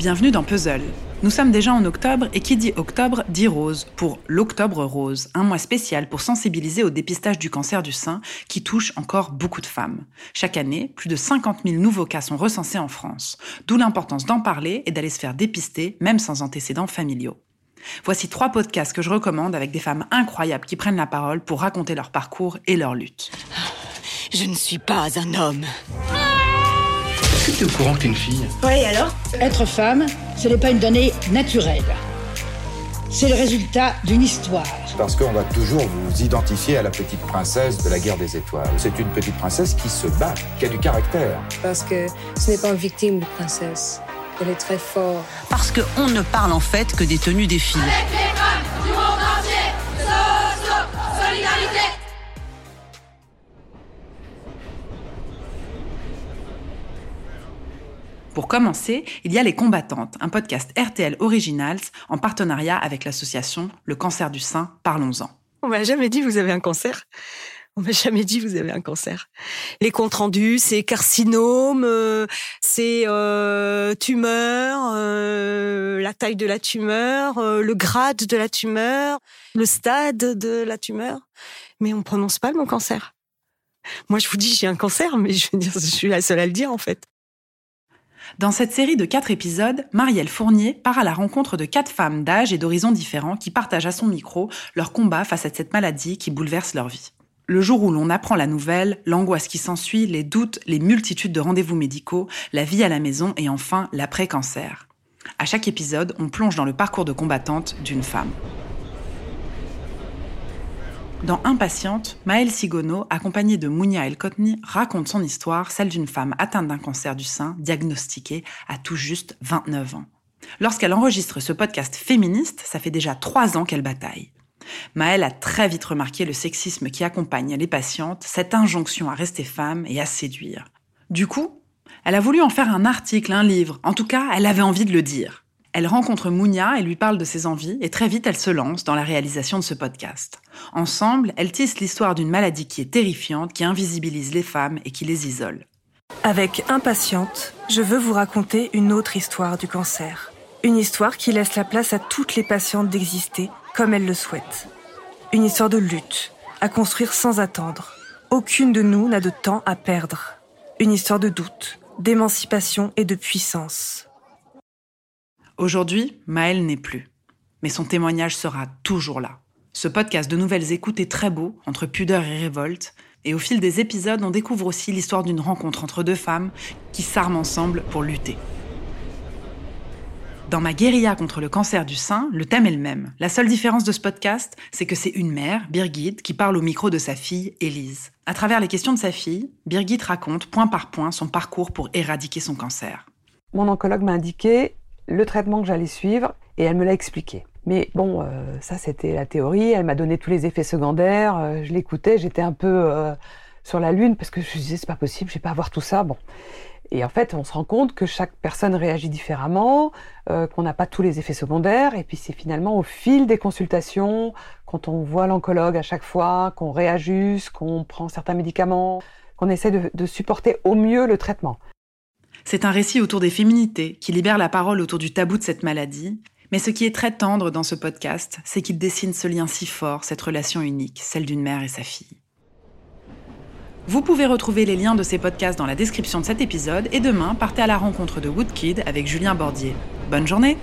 Bienvenue dans Puzzle. Nous sommes déjà en octobre et qui dit octobre dit rose pour l'Octobre Rose, un mois spécial pour sensibiliser au dépistage du cancer du sein qui touche encore beaucoup de femmes. Chaque année, plus de 50 000 nouveaux cas sont recensés en France, d'où l'importance d'en parler et d'aller se faire dépister même sans antécédents familiaux. Voici trois podcasts que je recommande avec des femmes incroyables qui prennent la parole pour raconter leur parcours et leur lutte. Je ne suis pas un homme. Est-ce que tu es au courant que t'es une fille Oui, alors Être femme, ce n'est pas une donnée naturelle. C'est le résultat d'une histoire. Parce qu'on va toujours vous identifier à la petite princesse de la guerre des étoiles. C'est une petite princesse qui se bat, qui a du caractère. Parce que ce n'est pas une victime de princesse. Elle est très forte. Parce qu'on ne parle en fait que des tenues des filles. Pour commencer, il y a Les Combattantes, un podcast RTL Originals en partenariat avec l'association Le cancer du sein, parlons-en. On m'a jamais dit vous avez un cancer. On m'a jamais dit vous avez un cancer. Les comptes rendus, c'est carcinome, euh, c'est euh, tumeur, euh, la taille de la tumeur, le grade de la tumeur, le stade de la tumeur. Mais on prononce pas le mot cancer. Moi, je vous dis j'ai un cancer, mais je je suis la seule à le dire en fait. Dans cette série de quatre épisodes, Marielle Fournier part à la rencontre de quatre femmes d'âge et d'horizons différents qui partagent à son micro leur combat face à cette maladie qui bouleverse leur vie. Le jour où l'on apprend la nouvelle, l'angoisse qui s'ensuit, les doutes, les multitudes de rendez-vous médicaux, la vie à la maison et enfin l'après-cancer. À chaque épisode, on plonge dans le parcours de combattante d'une femme. Dans Impatiente, Maëlle Sigono, accompagnée de Mounia El Kotni, raconte son histoire, celle d'une femme atteinte d'un cancer du sein, diagnostiquée à tout juste 29 ans. Lorsqu'elle enregistre ce podcast féministe, ça fait déjà trois ans qu'elle bataille. Maëlle a très vite remarqué le sexisme qui accompagne les patientes, cette injonction à rester femme et à séduire. Du coup, elle a voulu en faire un article, un livre, en tout cas, elle avait envie de le dire. Elle rencontre Mounia et lui parle de ses envies et très vite elle se lance dans la réalisation de ce podcast. Ensemble, elles tissent l'histoire d'une maladie qui est terrifiante, qui invisibilise les femmes et qui les isole. Avec Impatiente, je veux vous raconter une autre histoire du cancer. Une histoire qui laisse la place à toutes les patientes d'exister comme elles le souhaitent. Une histoire de lutte, à construire sans attendre. Aucune de nous n'a de temps à perdre. Une histoire de doute, d'émancipation et de puissance. Aujourd'hui, Maëlle n'est plus. Mais son témoignage sera toujours là. Ce podcast de nouvelles écoutes est très beau, entre pudeur et révolte, et au fil des épisodes, on découvre aussi l'histoire d'une rencontre entre deux femmes qui s'arment ensemble pour lutter. Dans ma guérilla contre le cancer du sein, le thème est le même. La seule différence de ce podcast, c'est que c'est une mère, Birgit, qui parle au micro de sa fille, Élise. À travers les questions de sa fille, Birgit raconte point par point son parcours pour éradiquer son cancer. Mon oncologue m'a indiqué le traitement que j'allais suivre et elle me l'a expliqué. Mais bon, euh, ça c'était la théorie, elle m'a donné tous les effets secondaires, euh, je l'écoutais, j'étais un peu euh, sur la lune parce que je me disais c'est pas possible, je vais pas avoir tout ça. Bon. Et en fait, on se rend compte que chaque personne réagit différemment, euh, qu'on n'a pas tous les effets secondaires, et puis c'est finalement au fil des consultations, quand on voit l'oncologue à chaque fois, qu'on réajuste, qu'on prend certains médicaments, qu'on essaie de, de supporter au mieux le traitement. C'est un récit autour des féminités qui libère la parole autour du tabou de cette maladie. Mais ce qui est très tendre dans ce podcast, c'est qu'il dessine ce lien si fort, cette relation unique, celle d'une mère et sa fille. Vous pouvez retrouver les liens de ces podcasts dans la description de cet épisode et demain, partez à la rencontre de Woodkid avec Julien Bordier. Bonne journée